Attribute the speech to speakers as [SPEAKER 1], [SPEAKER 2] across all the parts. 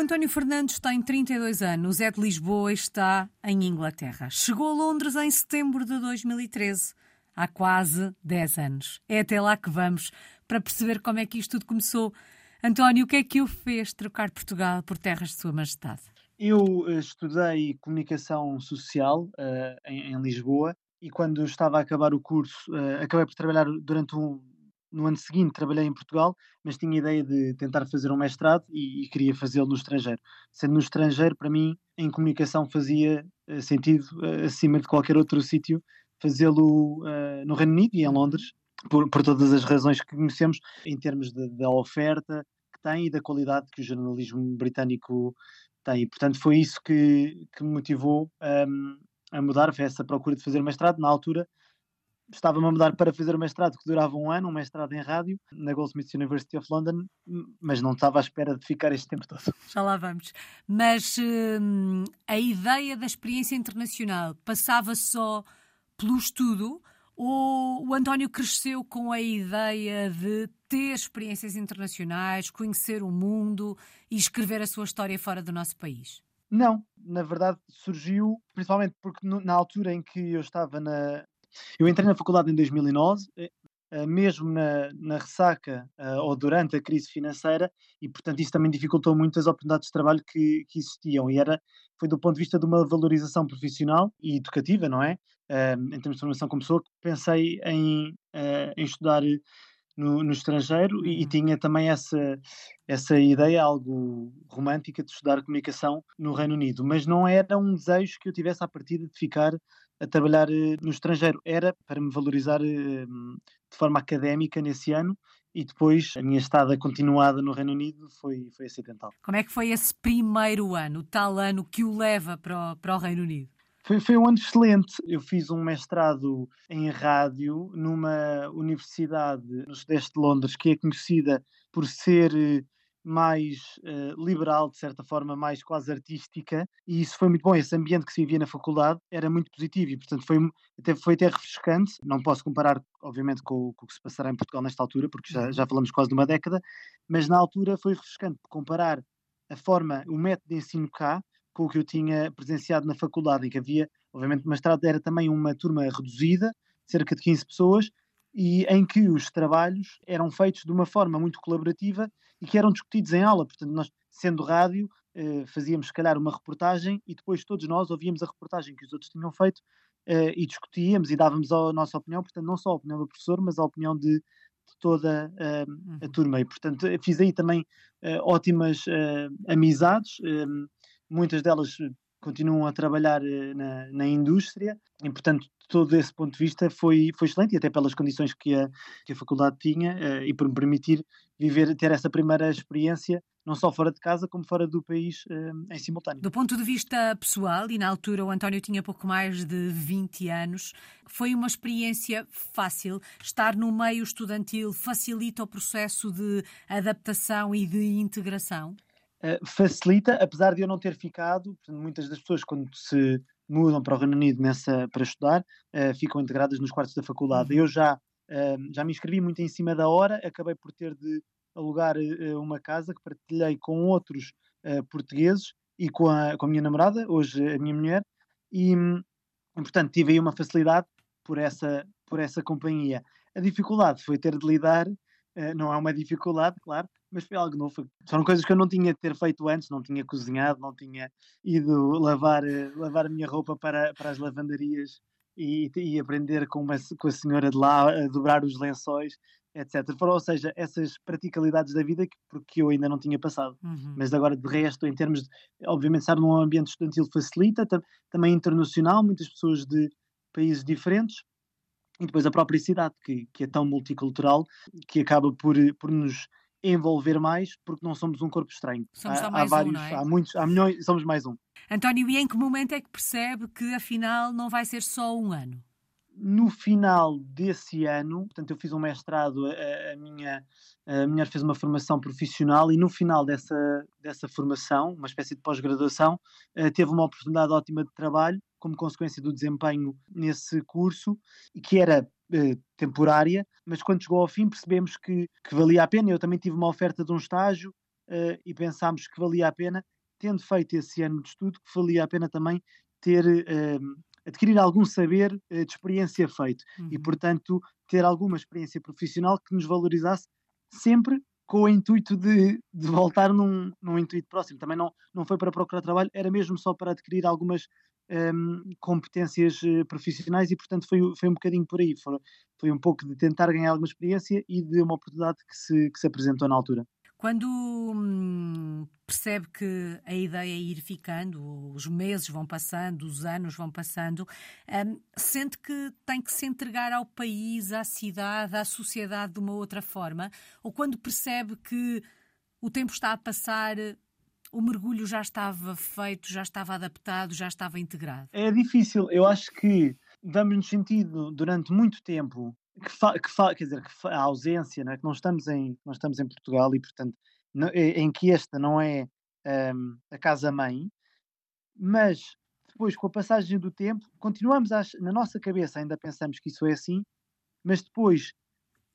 [SPEAKER 1] António Fernandes tem 32 anos, é de Lisboa e está em Inglaterra. Chegou a Londres em setembro de 2013, há quase 10 anos. É até lá que vamos para perceber como é que isto tudo começou. António, o que é que o fez trocar Portugal por terras de Sua Majestade?
[SPEAKER 2] Eu uh, estudei comunicação social uh, em, em, Lisboa e quando estava a acabar o curso, uh, acabei por trabalhar durante um, no ano seguinte trabalhei em Portugal, mas tinha a ideia de tentar fazer um mestrado e, e queria fazê-lo no estrangeiro. Sendo no estrangeiro, para mim, em comunicação fazia uh, sentido, uh, acima de qualquer outro sítio, fazê-lo uh, no Reino Unido e em Londres, por, por, todas as razões que conhecemos, em termos da oferta que tem e da qualidade que o jornalismo britânico tem. Portanto, foi isso que, que me motivou um, a mudar, foi essa procura de fazer mestrado. Na altura, estava-me a mudar para fazer o mestrado que durava um ano, um mestrado em rádio, na Goldsmiths University of London, mas não estava à espera de ficar este tempo todo.
[SPEAKER 1] Já lá vamos. Mas hum, a ideia da experiência internacional passava só pelo estudo ou o António cresceu com a ideia de ter experiências internacionais, conhecer o mundo e escrever a sua história fora do nosso país?
[SPEAKER 2] Não, na verdade surgiu principalmente porque na altura em que eu estava na, eu entrei na faculdade em 2009, eh, eh, mesmo na, na ressaca eh, ou durante a crise financeira, e portanto isso também dificultou muito as oportunidades de trabalho que, que existiam. E era, foi do ponto de vista de uma valorização profissional e educativa, não é? em termos de formação como pessoa, que pensei em, em estudar no, no, estrangeiro e, e, uhum. tinha também essa, essa ideia algo romântica de estudar comunicação no Reino Unido, mas não era um desejo que eu tivesse à partida de ficar a trabalhar eh, no estrangeiro. Era para me valorizar eh, de forma académica nesse ano e depois a minha estada continuada no Reino Unido foi, foi acidental.
[SPEAKER 1] Como é que foi esse primeiro ano, o tal ano que o leva para o, para o Reino Unido?
[SPEAKER 2] Foi, foi um ano excelente. Eu fiz um mestrado em rádio numa universidade no sudeste de Londres que é conhecida por ser eh, mais uh, liberal, de certa forma, mais quase artística, e isso foi muito bom. Esse ambiente que se vivia na faculdade era muito positivo e, portanto, foi até, foi até refrescante. Não posso comparar, obviamente, com, com o que se passará em Portugal nesta altura, porque já, uhum. já falamos quase de uma década, mas na altura foi refrescante comparar a forma, o método de ensino cá com o que eu tinha presenciado na faculdade, em que havia, obviamente, o mestrado era também uma turma reduzida, cerca de 15 pessoas, e em que os trabalhos eram feitos de uma forma muito colaborativa e que eram discutidos em aula. Portanto, nós, sendo rádio, eh, fazíamos, se calhar, uma reportagem e depois todos nós ouvíamos a reportagem que os outros tinham feito eh, e discutíamos e dávamos a nossa opinião, portanto, não só a opinião do professor, mas a opinião de, de toda eh, a uhum. turma. E, portanto, fiz aí também ótimas amizades, muitas delas continuam a trabalhar na, na indústria e, portanto, todo esse ponto de vista foi, foi excelente e até pelas condições que a, que a faculdade tinha uh, e por me permitir viver, ter essa primeira experiência não só fora de casa como fora do país uh, em simultâneo.
[SPEAKER 1] Do ponto de vista pessoal, e na altura o António tinha pouco mais de 20 anos, foi uma experiência fácil. Estar no meio estudantil facilita o processo de adaptação e de integração?
[SPEAKER 2] Uh, facilita, apesar de eu não ter ficado, muitas das pessoas quando se mudam para o Reino Unido nessa, para estudar, uh, ficam integradas nos quartos da faculdade. Uhum. Eu já, uh, já me inscrevi muito em cima da hora, acabei por ter de alugar uma casa que partilhei com outros portugueses e com a, com a minha namorada, hoje a minha mulher, e, e portanto tive aí uma facilidade por essa, por essa companhia. A dificuldade foi ter de lidar eh, não é uma dificuldade, claro, mas foi algo novo. Foram coisas que eu não tinha ter feito antes, não tinha cozinhado, não tinha ido lavar, eh, lavar a minha roupa para, para as lavanderias e, e aprender com, uma, com a senhora de lá a dobrar os lençóis, etc. Foram, ou seja, essas praticalidades da vida que, porque eu ainda não tinha passado. Uhum. Mas agora, de resto, em termos de, obviamente, estar num ambiente estudantil facilita, também internacional, muitas pessoas de países diferentes, e depois a própria cidade, que, que é tão multicultural, que acaba por, por nos envolver mais, porque não somos um corpo estranho.
[SPEAKER 1] Somos há, mais há vários, um, é?
[SPEAKER 2] há muitos, há milhões, somos mais um.
[SPEAKER 1] António, e em que momento é que percebe que afinal não vai ser só um ano?
[SPEAKER 2] No final desse ano, portanto, eu fiz um mestrado, a, a minha a mulher fez uma formação profissional e no final dessa, dessa formação, uma espécie de pós-graduação, eh, teve uma oportunidade ótima de trabalho como consequência do desempenho nesse curso, e que era eh, temporária, mas quando chegou ao fim percebemos que, que valia a pena. Eu também tive uma oferta de um estágio uh, e pensámos que valia a pena, tendo feito esse ano de estudo, que valia a pena também ter adquirir algum saber uh, de experiência feito uhum. e, portanto, ter alguma experiência profissional que nos valorizasse sempre com o intuito de, de voltar num, num intuito próximo. Também não, não foi para procurar trabalho, era mesmo só para adquirir algumas um, competências uh, profissionais e, portanto, foi, foi um bocadinho por aí. Foi, foi um pouco de tentar ganhar alguma experiência e de uma oportunidade que se, que se apresentou na altura.
[SPEAKER 1] Quando hum, percebe que a ideia é ir ficando, os meses vão passando, os anos vão passando, hum, sente que tem que se entregar ao país, à cidade, à sociedade de uma outra forma? Ou quando percebe que o tempo está a passar, o mergulho já estava feito, já estava adaptado, já estava integrado?
[SPEAKER 2] É difícil. Eu acho que damos-nos sentido durante muito tempo que, fa, que fa, quer dizer, que a ausência, não é? que não estamos em, não estamos em Portugal e, portanto, não, em que esta não é um, a casa-mãe, mas depois, com a passagem do tempo, continuamos a, na nossa cabeça, ainda pensamos que isso é assim, mas depois,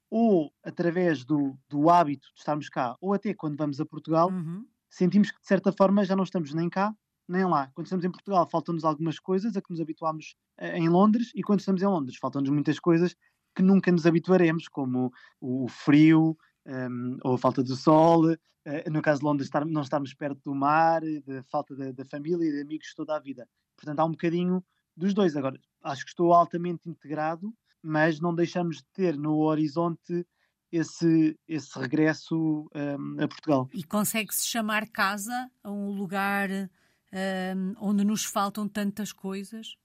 [SPEAKER 2] ou através do, do hábito de estarmos cá, ou até quando vamos a Portugal, uhum. sentimos que de certa forma já não estamos nem cá nem lá. Quando estamos em Portugal, faltam-nos algumas coisas a que nos habituámos eh, em Londres, e quando estamos em Londres, faltam-nos muitas coisas que nunca nos habituaremos, como o frio um, ou a falta do sol, uh, no caso de Londres, estar, não estarmos perto do mar, da falta da família e de amigos toda a vida. Portanto, há um bocadinho dos dois. Agora, acho que estou altamente integrado, mas não deixamos de ter no horizonte esse, esse regresso um, a Portugal.
[SPEAKER 1] E consegue-se chamar casa a um lugar um, onde nos faltam tantas coisas?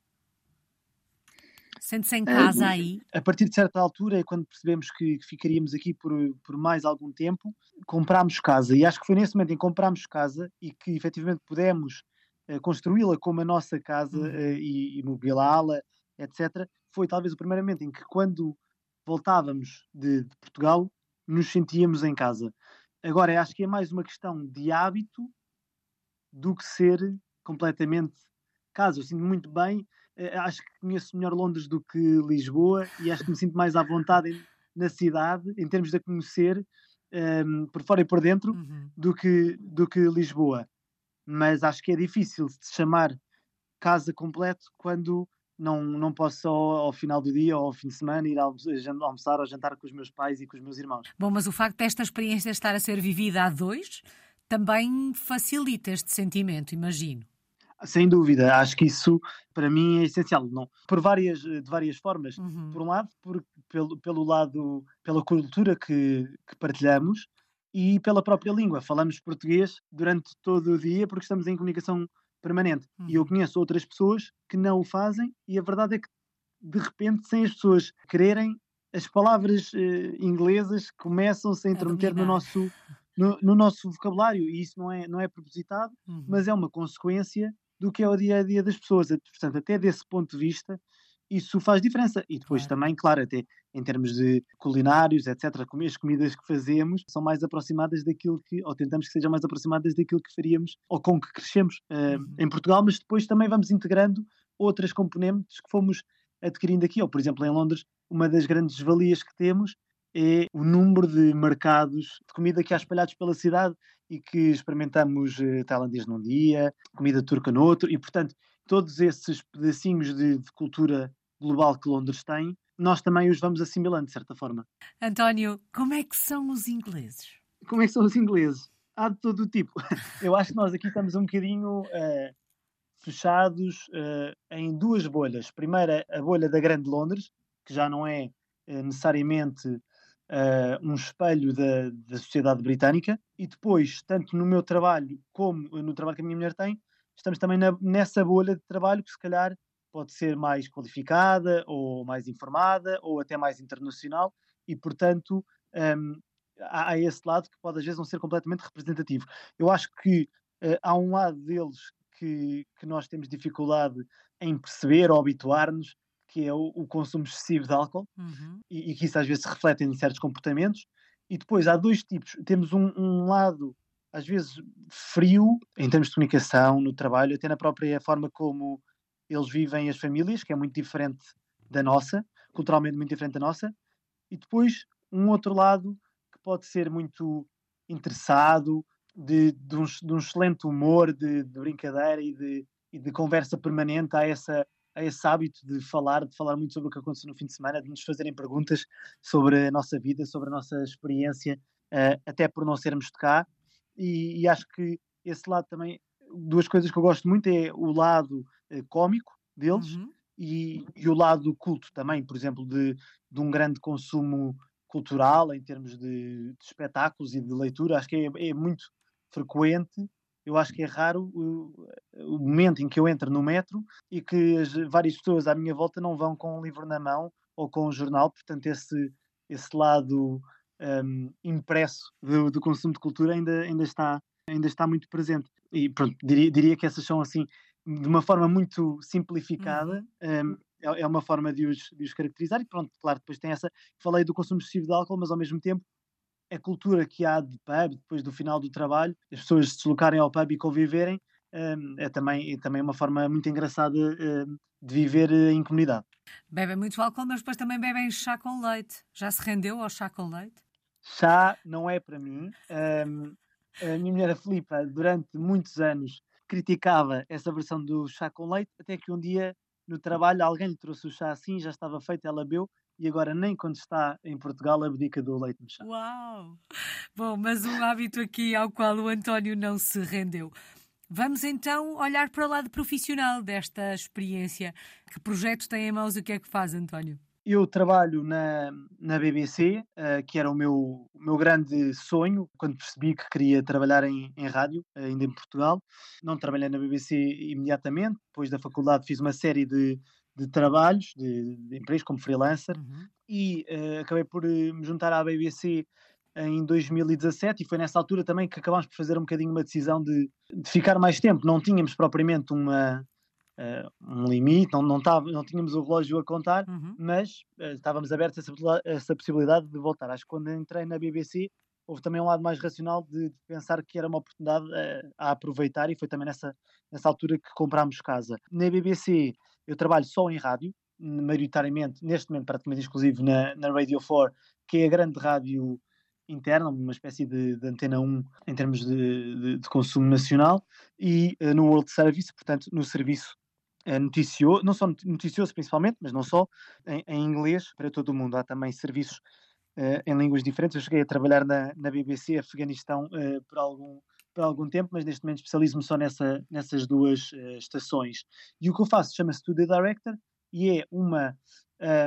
[SPEAKER 1] Sente-se em casa aí?
[SPEAKER 2] A partir de certa altura, quando percebemos que, ficaríamos aqui por, por mais algum tempo, comprámos casa. E acho que foi nesse momento em que comprámos casa e que efetivamente pudemos uh, construí-la como a nossa casa uh, e, e mobilá-la, etc. Foi talvez o primeiro momento em que, quando voltávamos de, de Portugal, nos sentíamos em casa. Agora, acho que é mais uma questão de hábito do que ser completamente casa. Eu sinto muito bem acho que conheço melhor Londres do que Lisboa e acho que me sinto mais à vontade na cidade, em termos de a conhecer, um, ehm, por fora e por dentro, uhum. do, que, do que Lisboa. Mas acho que é difícil de chamar casa completo quando não, não posso só ao final do dia ou ao fim de semana ir almoçar ou jantar com os meus pais e com os meus irmãos.
[SPEAKER 1] Bom, mas o facto desta experiência estar a ser vivida a dois também facilita este sentimento, imagino.
[SPEAKER 2] Sem dúvida, acho que isso para mim é essencial, não, por várias, de várias formas. Uhum. Por um lado, por, pelo, pelo lado, pela cultura que, que partilhamos e pela própria língua. Falamos português durante todo o dia porque estamos em comunicação permanente. Uhum. E eu uhum. conheço outras pessoas que não o fazem, e a verdade é que, de repente, sem as pessoas quererem, as palavras uh, inglesas começam-se a intrometer no nosso, no, no, nosso vocabulário, e isso não é, não é propositado, uhum. mas é uma consequência do que é o dia a dia das pessoas. Portanto, até desse ponto de vista, isso faz diferença. E depois claro. também, claro, até em termos de culinários, etc., as comidas que fazemos são mais aproximadas daquilo que, ou tentamos que sejam mais aproximadas daquilo que faríamos ou com que crescemos uh, uhum. em Portugal, mas depois também vamos integrando outras componentes que fomos adquirindo aqui. Ou, por exemplo, em Londres, uma das grandes valias que temos é o número de mercados de comida que há espalhados pela cidade e que experimentamos uh, tailandês num dia, comida turca no outro, e portanto, todos esses pedacinhos de, de cultura global que Londres tem, nós também os vamos assimilando, de certa forma.
[SPEAKER 1] António, como é que são os ingleses?
[SPEAKER 2] Como é que são os ingleses? Há de todo o tipo. Eu acho que nós aqui estamos um bocadinho uh, fechados uh, em duas bolhas. Primeira, a bolha da Grande Londres, que já não é necessariamente uh, um espelho da, da sociedade britânica e depois, tanto no meu trabalho como no trabalho que a minha mulher tem, estamos também na, nessa bolha de trabalho que se calhar pode ser mais qualificada ou mais informada ou até mais internacional e, portanto, um, há, há, esse lado que pode às vezes não ser completamente representativo. Eu acho que uh, há um lado deles que, que nós temos dificuldade em perceber ou habituar-nos, que é o, o consumo excessivo de álcool, uhum. e, e, que isso às vezes se reflete em certos comportamentos. E depois há dois tipos. Temos um, um, lado, às vezes, frio, em termos de comunicação, no trabalho, até na própria forma como eles vivem as famílias, que é muito diferente da nossa, culturalmente muito diferente da nossa. E depois um outro lado que pode ser muito interessado, de, de, um, de um excelente humor, de, de brincadeira e de, e de conversa permanente. Há, essa, há esse hábito de falar, de falar muito sobre o que aconteceu no fim de semana, de nos fazerem perguntas sobre a nossa vida, sobre a nossa experiência, uh, até por não sermos de cá. E, e, acho que esse lado também, duas coisas que eu gosto muito é o lado uh, cómico deles uhum. e, e, o lado culto também, por exemplo, de, de um grande consumo cultural em termos de, de espetáculos e de leitura. Acho que é, é muito frequente eu acho que é raro o, o, momento em que eu entro no metro e que as várias pessoas à minha volta não vão com um livro na mão ou com um jornal, portanto esse, esse lado um, impresso do, do, consumo de cultura ainda, ainda, está, ainda está muito presente. E pronto, diria, diria que essas são assim, de uma forma muito simplificada, uhum. um, é, é uma forma de os, de os caracterizar e pronto, claro, depois tem essa, falei do consumo excessivo de álcool, mas ao mesmo tempo a cultura que há de pub, depois do final do trabalho, as pessoas se deslocarem ao pub e conviverem, hum, é também, é também uma forma muito engraçada hum, de viver eh, em comunidade.
[SPEAKER 1] Bebem muito álcool, mas depois também bebem chá com leite. Já se rendeu ao chá com leite?
[SPEAKER 2] Chá não é para mim. Um, a minha mulher, a Filipa, durante muitos anos criticava essa versão do chá com leite, até que um dia no trabalho alguém lhe trouxe o chá assim, já estava feito, ela bebeu e agora nem quando está em Portugal abdica do leite no chá.
[SPEAKER 1] Uau! Bom, mas um hábito aqui ao qual o António não se rendeu. Vamos então olhar para o lado profissional desta experiência. Que projeto tem em mãos? O que é que faz, António?
[SPEAKER 2] Eu trabalho na, na BBC, uh, eh, que era o meu, o meu grande sonho, quando percebi que queria trabalhar em, em rádio, uh, ainda em Portugal. Não trabalhei na BBC imediatamente, depois da faculdade fiz uma série de, de trabalhos, de, de empregos como freelancer, uhum. e uh, acabei por uh, me juntar à BBC em 2017 e foi nessa altura também que acabámos por fazer um bocadinho uma decisão de, de ficar mais tempo. Não tínhamos propriamente uma, uh, um limite, não, não, tava, não tínhamos o relógio a contar, uhum. mas estávamos abertos a essa, essa, possibilidade de voltar. Acho que quando entrei na BBC houve também um lado mais racional de, de pensar que era uma oportunidade a aproveitar e foi também nessa, nessa altura que comprámos casa. Na BBC eu trabalho só em rádio, maioritariamente, neste momento praticamente exclusivo na, na Radio 4, que é a grande rádio interna, uma espécie de, de antena 1 em termos de, de, de consumo nacional, e uh, no World Service, portanto, no serviço uh, noticioso, não só noticioso principalmente, mas não só, em, em inglês para todo o mundo. Há também serviços uh, em línguas diferentes. Eu cheguei a trabalhar na, na BBC Afeganistão por algum por algum tempo, mas neste momento especializo-me só nessa, nessas duas uh, estações. E o que eu faço chama-se Studio Director e é uma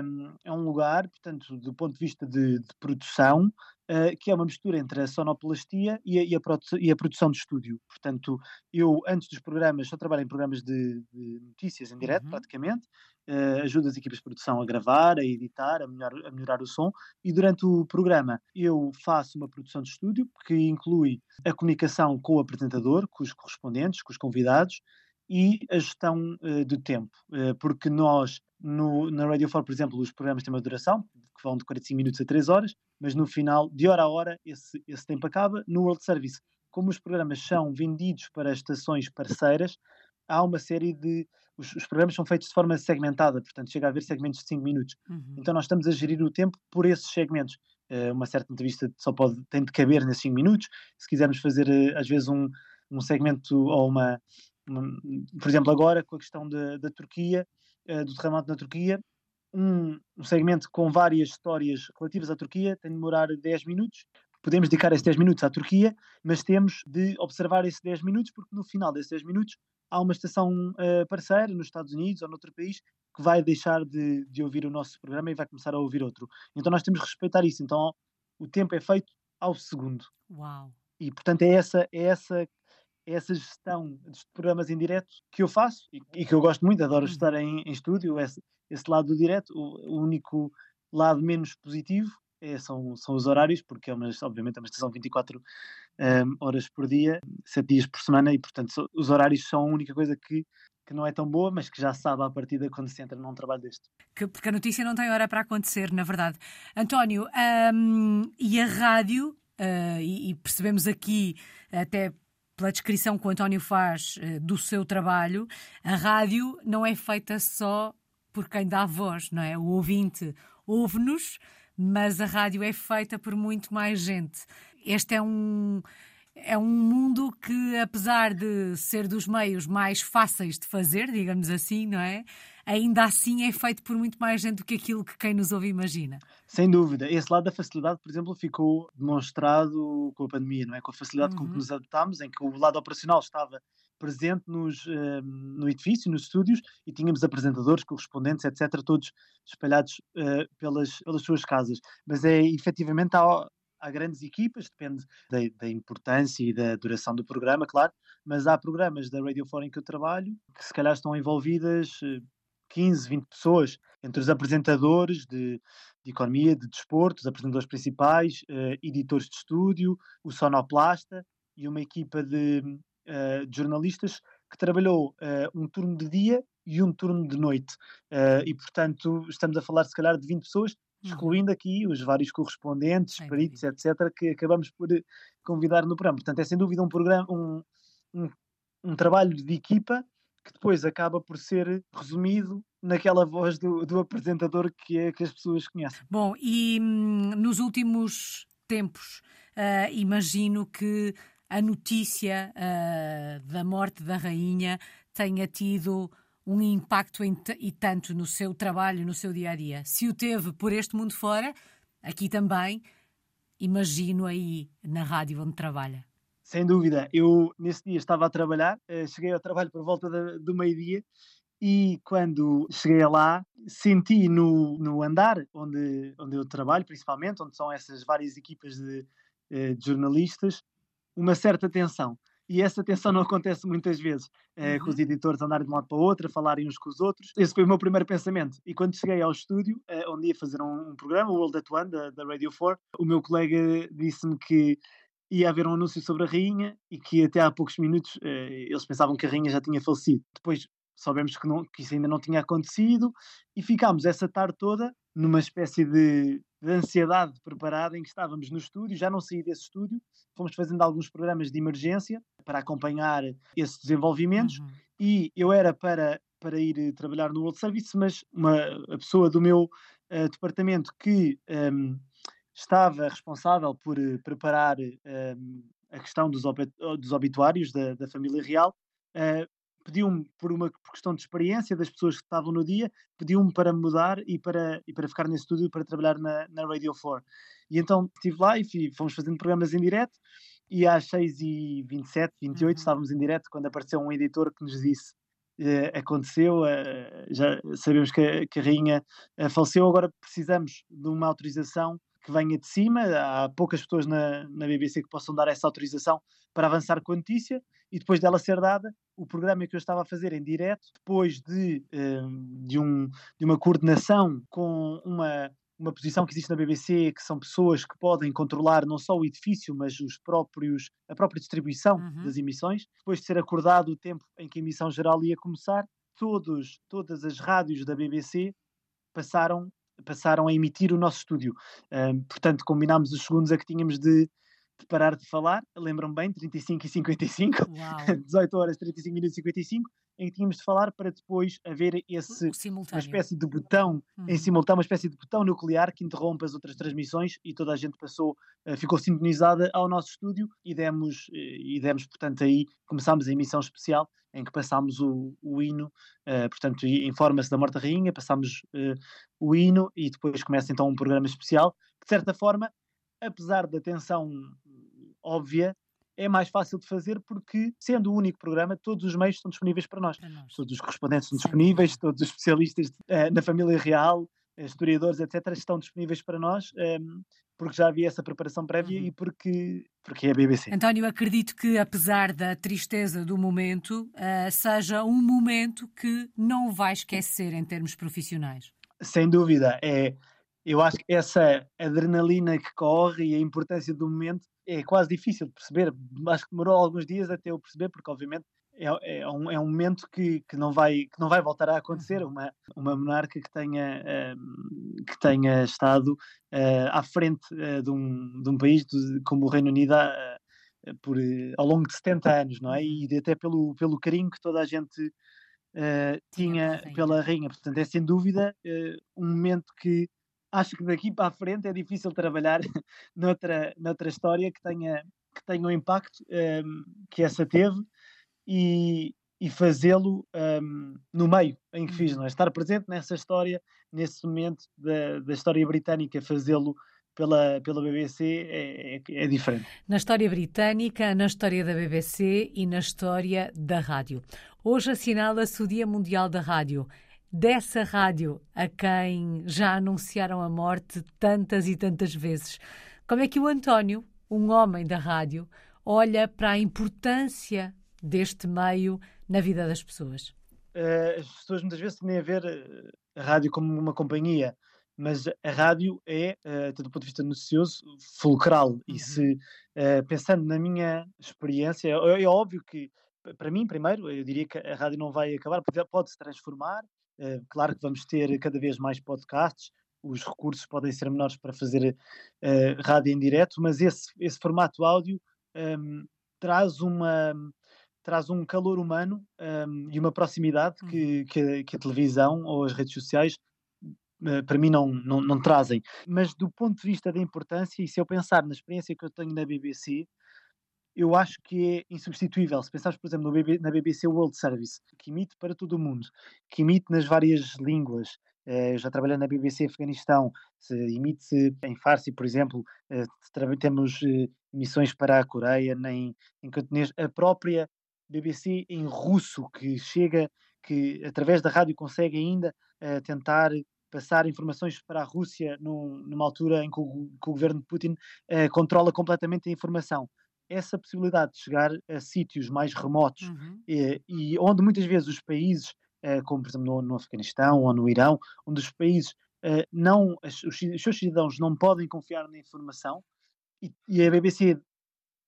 [SPEAKER 2] um, é um lugar, portanto, do ponto de vista de, de produção, uh, que é uma mistura entre a sonoplastia e a, e, a e a, produção de estúdio. Portanto, eu, antes dos programas, só trabalho em programas de, de notícias em direto, uhum. praticamente, uh, ajudo as equipas de produção a gravar, a editar, a melhorar, a melhorar o som, e durante o programa eu faço uma produção de estúdio, que inclui a comunicação com o apresentador, com os correspondentes, com os convidados, e a gestão uh, do tempo, porque nós no, na Radio 4, por exemplo, os programas têm uma duração que vão de 45 minutos a 3 horas, mas no final, de hora a hora, esse, esse tempo acaba. No World Service, como os programas são vendidos para estações parceiras, há uma série de. Os, os, programas são feitos de forma segmentada, portanto, chega a haver segmentos de 5 minutos. Uhum. Então, nós estamos a gerir o tempo por esses segmentos. Uh, uma certa entrevista só pode, tem de caber nesses 5 minutos. Se quisermos fazer, uh, às vezes, um, um segmento ou uma, por exemplo, agora com a questão da, da Turquia, uh, do terremoto na Turquia, um, um, segmento com várias histórias relativas à Turquia tem de demorar 10 minutos. Podemos dedicar esses 10 minutos à Turquia, mas temos de observar esses 10 minutos, porque no final desses 10 minutos há uma estação uh, parceira nos Estados Unidos ou noutro país que vai deixar de, de, ouvir o nosso programa e vai começar a ouvir outro. Então nós temos de respeitar isso. Então o tempo é feito ao segundo.
[SPEAKER 1] Uau!
[SPEAKER 2] E portanto é essa, é essa essa gestão dos programas em direto que eu faço e, e que eu gosto muito, adoro uhum. estar em, em estúdio, esse, esse, lado do direto, o, o, único lado menos positivo é, são, são os horários, porque é uma, obviamente é uma estação 24 um, horas por dia, 7 dias por semana, e portanto so, os horários são a única coisa que, que não é tão boa, mas que já sabe à partida quando se entra num trabalho deste.
[SPEAKER 1] Que, porque a notícia não tem hora para acontecer, na verdade. António, um, e a rádio, uh, e, e percebemos aqui até pela descrição que o António faz uh, do seu trabalho, a rádio não é feita só por quem dá voz, não é? O ouvinte ouve-nos, mas a rádio é feita por muito mais gente. Este é um é um mundo que, apesar de ser dos meios mais fáceis de fazer, digamos assim, não é? Ainda assim é feito por muito mais gente do que aquilo que quem nos ouve imagina.
[SPEAKER 2] Sem dúvida. Esse lado da facilidade, por exemplo, ficou demonstrado com a pandemia, não é? Com a facilidade uhum. com que uhum. nos adaptámos, em que o lado operacional estava presente nos, uh, no edifício, nos estúdios, e tínhamos apresentadores, correspondentes, etc., todos espalhados uh, pelas, pelas suas casas. Mas é efetivamente há, há grandes equipas, depende da, da, importância e da duração do programa, claro, mas há programas da Radio 4 em que eu trabalho que se calhar estão envolvidas 15, eh, 20 pessoas, entre os apresentadores de, de economia, de desporto, os apresentadores principais, uh, editores de estúdio, o sonoplasta e uma equipa de, uh, de jornalistas que trabalhou uh, um turno de dia e um turno de noite. e, portanto, estamos a falar, se calhar, de 20 pessoas. Excluindo aqui os vários correspondentes, é peritos, etc., que acabamos por eh, convidar no programa. Portanto, é sem dúvida um programa, um, um, um trabalho de equipa que depois acaba por ser resumido naquela voz do, do apresentador que é que as pessoas conhecem.
[SPEAKER 1] Bom, e hum, nos últimos tempos, uh, imagino que a notícia uh, da morte da rainha tenha tido um impacto e tanto no seu trabalho, no seu dia a dia. Se o teve por este mundo fora, aqui também, imagino aí na rádio onde trabalha.
[SPEAKER 2] Sem dúvida. Eu, nesse dia, estava a trabalhar, eh, cheguei ao trabalho por volta do meio-dia e quando cheguei lá, senti no, no andar onde, onde eu trabalho, principalmente, onde são essas várias equipas de, eh, de jornalistas, uma certa tensão e essa tensão não acontece muitas vezes, eh, com os uhum. editores andarem de um lado para o outro, a falarem uns com os outros. Esse foi o meu primeiro pensamento. E quando cheguei ao estúdio, eh, onde ia fazer um, um, programa, o World at One, da, da Radio 4, o meu colega disse-me que ia haver um anúncio sobre a rainha e que até há poucos minutos eh, eles pensavam que a rainha já tinha falecido. Depois soubemos que, não, que isso ainda não tinha acontecido e ficámos essa tarde toda numa espécie de, de ansiedade preparada em que estávamos no estúdio, já não saí desse estúdio, fomos fazendo alguns programas de emergência para acompanhar esses desenvolvimentos uhum. e eu era para, para ir trabalhar no World Service, mas uma a pessoa do meu uh, departamento que um, estava responsável por uh, preparar um, a questão dos obituários da, da família real, uh, pediu-me, por uma questão de experiência das pessoas que estavam no dia, pediu-me para mudar e para, e para ficar nesse estúdio para trabalhar na, na Radio 4. E então estive lá e fomos fazendo programas em direto e às 6h27, 28 uhum. estávamos em direto quando apareceu um editor que nos disse Uh, aconteceu, uh, já sabemos que a, que a rainha uh, faleceu, agora precisamos de uma autorização que venha de cima. Há poucas pessoas na, na BBC que possam dar essa autorização para avançar com a notícia e depois dela ser dada, o programa que eu estava a fazer em direto, depois de, hum, de, um, de uma coordenação com uma, uma posição que existe na BBC, que são pessoas que podem controlar não só o edifício, mas os próprios, a própria distribuição uhum. das emissões. Depois de ser acordado o tempo em que a emissão geral ia começar, todos, todas as rádios da BBC passaram, passaram a emitir o nosso estúdio. Um, portanto, combinámos os segundos a que tínhamos de de parar de falar, lembram bem, 35 e 55, Uau. 18 horas, 35 minutos e 55, em que tínhamos de falar para depois haver esse, uma espécie de botão uhum. em simultâneo, uma espécie de botão nuclear que interrompe as outras transmissões e toda a gente passou, uh, ficou sintonizada ao nosso estúdio e demos, uh, e demos, portanto, aí começámos a emissão especial em que passámos o, o hino, uh, portanto, informa-se da Morta Rainha, passámos o hino e depois começa então um programa especial, que de certa forma apesar da tensão óbvia, é mais fácil de fazer porque, sendo o único programa, todos os meios estão disponíveis para nós. Para nós. Todos os correspondentes estão disponíveis, todos os especialistas uh, na família real, eh, historiadores, etc., estão disponíveis para nós, um, ehm, porque já havia essa preparação prévia uhum. e porque, porque é a BBC.
[SPEAKER 1] António, acredito que, apesar da tristeza do momento, uh, seja um momento que não vai esquecer em termos profissionais.
[SPEAKER 2] Sem dúvida. É, eu acho que essa adrenalina que corre e a importância do momento é quase difícil de perceber. Acho que demorou alguns dias até eu perceber, porque obviamente é, é, um, é um momento que, que, não vai, que não vai voltar a acontecer. Uhum. Uma, uma monarca que tenha, uh, que tenha estado uh, à frente uh, de, um, de um país de, como o Reino Unido por, ao longo de 70 anos, não é? Uhum. E até pelo, pelo carinho que toda a gente tinha pela rainha. Portanto, é sem dúvida um momento que acho que daqui para a frente é difícil trabalhar noutra, noutra história que tenha, que tenha o impacto um, que essa teve e, e fazê-lo um, no meio em que fiz, não é? Estar presente nessa história, nesse momento da, da história britânica, fazê-lo pela, pela BBC é, é, é, diferente.
[SPEAKER 1] Na história britânica, na história da BBC e na história da rádio. Hoje assinala-se o Dia Mundial da Rádio. Dessa rádio a quem já anunciaram a morte tantas e tantas vezes. Como é que o António, um homem da rádio, olha para a importância deste meio na vida das pessoas?
[SPEAKER 2] Uh, as pessoas muitas vezes têm a ver eh, a rádio como uma companhia mas a rádio é, uh, do ponto de vista noticioso, fulcral. Uhum. E se, pensando na minha experiência, é, é, óbvio que, para mim, primeiro, eu diria que a rádio não vai acabar, pode se transformar. Uh, claro que vamos ter cada vez mais podcasts, os recursos podem ser menores para fazer rádio em direto, mas esse, esse formato áudio um, ehm, traz uma traz um calor humano um, ehm, e uma proximidade que, uhum. que, a, que, a, televisão ou as redes sociais eh, para mim não, não, não, trazem. Mas do ponto de vista da importância, e se eu pensar na experiência que eu tenho na BBC, eu acho que é insubstituível. Se pensares, por exemplo, na BBC World Service, que emite para todo o mundo, que emite nas várias línguas. Eh, eu já trabalhei na BBC Afeganistão, emite-se em Farsi, por exemplo, eh, temos emissões para a Coreia, nem em cantonês. A própria BBC em russo, que chega, que através da rádio consegue ainda tentar passar informações para a Rússia num, numa altura em que o, que o governo de Putin controla completamente a informação. Essa possibilidade de chegar a sítios mais remotos uhum. e, e, onde muitas vezes os países, uh, como por exemplo no, no, Afeganistão ou no Irão, onde os países uh, não, os, os, seus cidadãos não podem confiar na informação e, e a BBC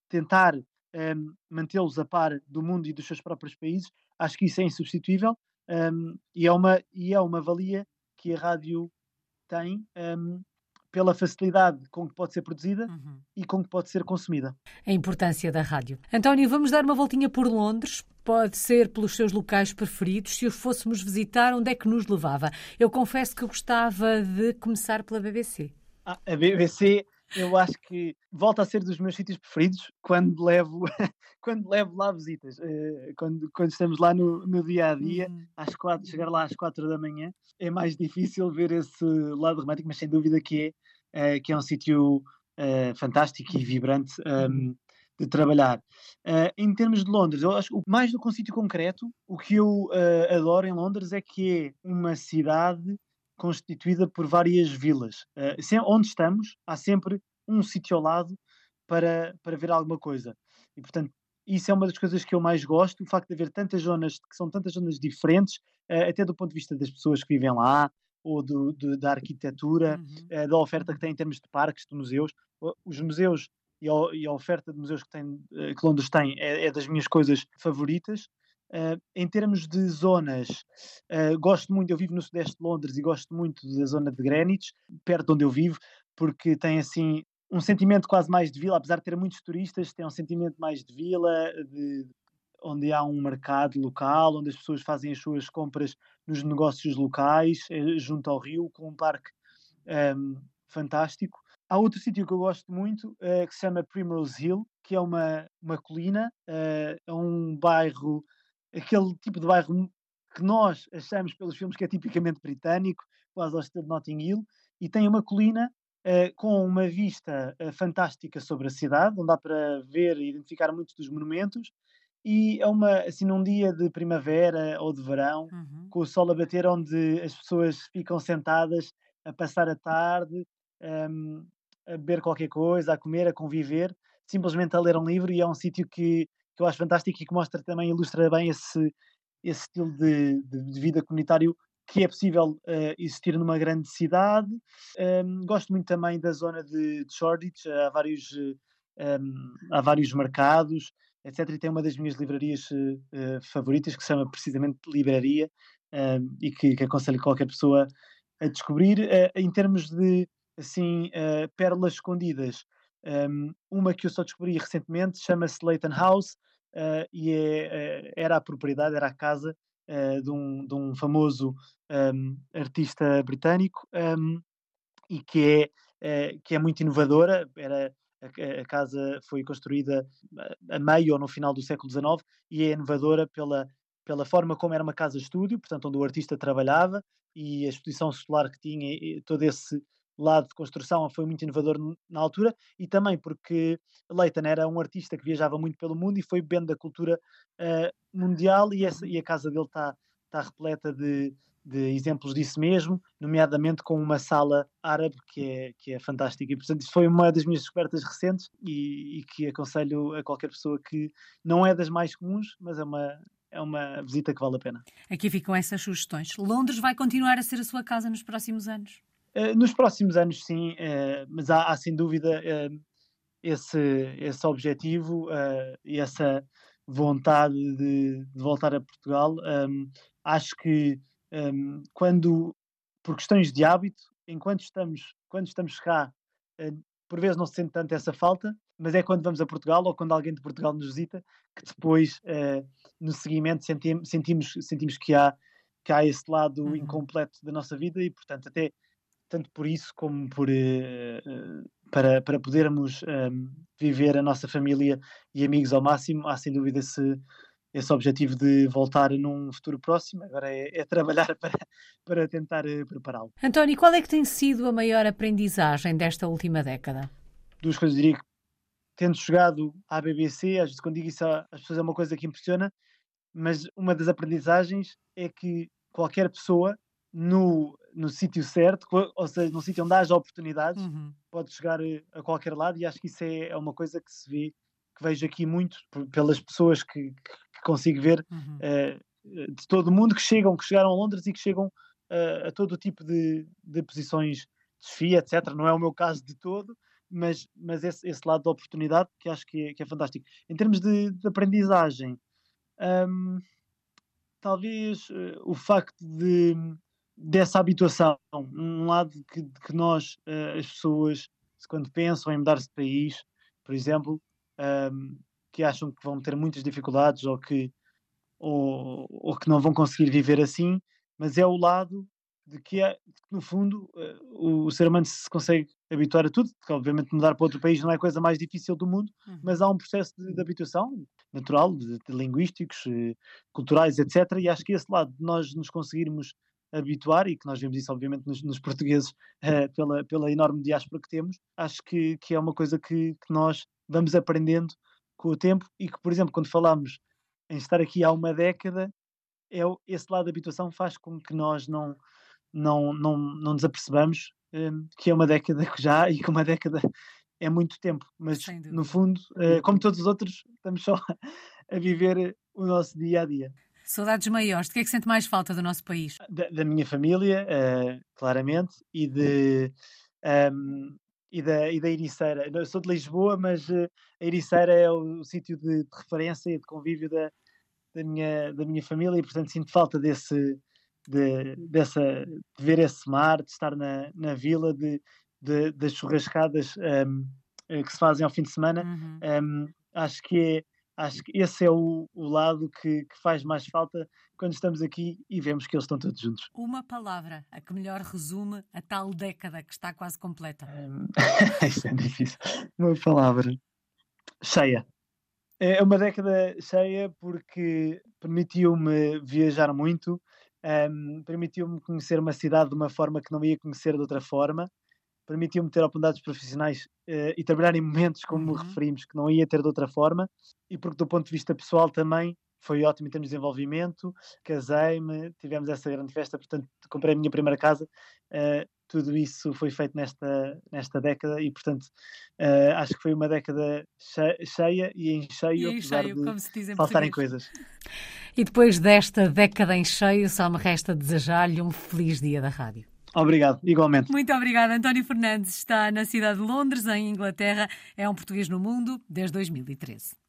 [SPEAKER 2] tentar um, mantê-los a par do mundo e dos seus próprios países, acho que isso é insubstituível um, e, é uma, e é uma valia que a rádio tem um, pela facilidade com que pode ser produzida uhum. e com que pode ser consumida.
[SPEAKER 1] A importância da rádio. António, vamos dar uma voltinha por Londres. Pode ser pelos seus locais preferidos. Se os fôssemos visitar, onde é que nos levava? Eu confesso que gostava de começar pela BBC.
[SPEAKER 2] Ah, a BBC eu acho que volta a ser dos meus sítios preferidos quando levo, quando levo lá visitas. Uh, quando, quando estamos lá no, no dia a dia, uhum. às quatro, chegar lá às quatro da manhã, é mais difícil ver esse lado romântico, mas sem dúvida que é, uh, que é um sítio uh, fantástico e vibrante. Um, ehm, de trabalhar. Uh, em termos de Londres, eu acho que mais do que um sítio concreto, o que eu adoro em Londres é que é uma cidade constituída por várias vilas. Onde estamos, há sempre um sítio ao lado para, para ver alguma coisa. E, portanto, isso é uma das coisas que eu mais gosto, o facto de haver tantas zonas, que são tantas zonas diferentes, até do ponto de vista das pessoas que vivem lá, ou do, do, da arquitetura, uhum. uh, da oferta que tem em termos de parques, de museus. Os museus e a, e a oferta de museus que, tem, que Londres tem é, é das minhas coisas favoritas. Uh, em termos de zonas, uh, gosto muito, eu vivo no sudeste de Londres e gosto muito da zona de Greenwich, perto de onde eu vivo, porque tem assim um sentimento quase mais de vila, apesar de ter muitos turistas, tem um sentimento mais de vila, de, onde há um mercado local, onde as pessoas fazem as suas compras nos negócios locais, eh, junto ao rio, com um parque um, fantástico. Há outro sítio que eu gosto muito, uh, que se chama Primrose Hill, que é uma, uma colina, uh, é um bairro aquele tipo de bairro que nós achamos pelos filmes que é tipicamente britânico, quase ao estilo de Notting Hill, e tem uma colina uh, com uma vista fantástica sobre a cidade, onde dá para ver e identificar muitos dos monumentos, e é uma, assim, num dia de primavera ou de verão, uhum. com o sol a bater, onde as pessoas ficam sentadas a passar a tarde, um, a beber qualquer coisa, a comer, a conviver, simplesmente a ler um livro, e é um sítio que que eu acho fantástico e que mostra também, ilustra bem esse, esse estilo de, de, vida comunitário que é possível uh, existir numa grande cidade. Um, gosto muito também da zona de, de Shoreditch, há vários, um, há vários mercados, etc. E tem uma das minhas livrarias uh, favoritas que se chama precisamente Livraria um, e que, que aconselho qualquer pessoa a descobrir. Uh, em termos de assim, pérolas escondidas, um, uma que eu só descobri recentemente chama-se Leighton House uh, e é, uh, era a propriedade, era a casa uh, de, um, de um famoso um, artista britânico e que é, que é muito inovadora. Era A, a casa foi construída a meio ou no final do século XIX e é inovadora pela, pela forma como era uma casa-estúdio, portanto, onde o artista trabalhava e a exposição solar que tinha, todo esse lado de construção foi muito inovador na altura e também porque Leighton era um artista que viajava muito pelo mundo e foi bem da cultura uh, mundial e, essa, e, a casa dele está tá repleta de, de exemplos disso mesmo, nomeadamente com uma sala árabe que é, que é fantástica. E, portanto, isso foi uma das minhas descobertas recentes e, e, que aconselho a qualquer pessoa que não é das mais comuns, mas é uma, é uma visita que vale a pena.
[SPEAKER 1] Aqui ficam essas sugestões. Londres vai continuar a ser a sua casa nos próximos anos?
[SPEAKER 2] Uh, nos próximos anos, sim, uh, mas há, há, sem dúvida uh, esse, esse objetivo e essa vontade de, de, voltar a Portugal. Um, acho que um, quando, por questões de hábito, enquanto estamos, quando estamos cá, uh, por vezes não se sente tanto essa falta, mas é quando vamos a Portugal ou quando alguém de Portugal nos visita que depois, uh, no seguimento, sentimos, sentimos, sentimos que, há, que há esse lado uhum. incompleto da nossa vida e, portanto, até tanto por isso como por, uh, para, para podermos um, viver a nossa família e amigos ao máximo, há sem dúvida esse, esse objetivo de voltar num futuro próximo, agora é, é trabalhar para, para tentar uh, prepará-lo.
[SPEAKER 1] António, qual é que tem sido a maior aprendizagem desta última década?
[SPEAKER 2] Duas coisas, diria que tendo chegado à BBC, às vezes quando digo isso às pessoas é uma coisa que impressiona, mas uma das aprendizagens é que qualquer pessoa no, no sítio certo, ou seja, no sítio onde haja oportunidades, uhum. pode chegar eh, a qualquer lado e acho que isso é, é uma coisa que se vê, que vejo aqui muito pelas pessoas que, que consigo ver uhum. uh, de todo o mundo que chegam, que chegaram a Londres e que chegam uh, a todo tipo de, de posições de desfia, etc. Não é o meu caso de todo, mas, mas esse, esse lado da oportunidade que acho que é, que é fantástico. Em termos de, de aprendizagem, um, talvez uh, o facto de dessa habituação, um lado que, que nós, as pessoas, quando pensam em mudar-se de país, por exemplo, um, que acham que vão ter muitas dificuldades ou que, ou, ou que não vão conseguir viver assim, mas é o lado de que, é, no fundo, o, o, ser humano se consegue habituar a tudo, porque obviamente mudar para outro país não é a coisa mais difícil do mundo, uhum. mas há um processo de, de habituação natural, de, de linguísticos, uh, culturais, etc. E acho que esse lado de nós nos conseguirmos habituar, e que nós vemos isso obviamente nos, nos portugueses uh, pela, pela enorme diáspora que temos, acho que, que é uma coisa que, que nós vamos aprendendo com o tempo e que, por exemplo, quando falamos em estar aqui há uma década, é, esse lado da habituação faz com que nós não, não, não, não nos apercebamos um, que é uma década que já e que uma década é muito tempo, mas no fundo, uh, como todos os outros, estamos só a viver o nosso dia a dia.
[SPEAKER 1] Saudades maiores, de que é que sente mais falta do nosso país?
[SPEAKER 2] Da, da minha família, uh, claramente, e de, um, e da, e da Ericeira. Eu sou de Lisboa, mas uh, a Ericeira é o, o sítio de, de, referência e de convívio da, da, minha, da minha família e, portanto, sinto falta desse, de, dessa, de ver esse mar, de estar na, na vila, de, de das churrascadas um, eh, que se fazem ao fim de semana. Uhum. Um, acho que é Acho que esse é o, o lado que, que, faz mais falta quando estamos aqui e vemos que eles estão todos juntos.
[SPEAKER 1] Uma palavra, a que melhor resume a tal década que está quase completa.
[SPEAKER 2] Um, isto é difícil. Uma palavra. Cheia. É uma década cheia porque permitiu-me viajar muito, um, permitiu-me conhecer uma cidade de uma forma que não ia conhecer de outra forma permitiu-me ter oportunidades profissionais uh, e trabalhar em momentos, como uhum. referimos, que não ia ter de outra forma, e porque do ponto de vista pessoal também foi ótimo em termos de desenvolvimento, casei-me, tivemos essa grande festa, portanto comprei a minha primeira casa, uh, tudo isso foi feito nesta, nesta década e portanto uh, acho que foi uma década cheia e em cheio, e em apesar cheio, de faltarem coisas.
[SPEAKER 1] E depois desta década em cheio, só me resta desejar-lhe um feliz dia da rádio.
[SPEAKER 2] Obrigado, igualmente.
[SPEAKER 1] Muito obrigada. António Fernandes está na cidade de Londres, em Inglaterra. É um português no mundo desde 2013.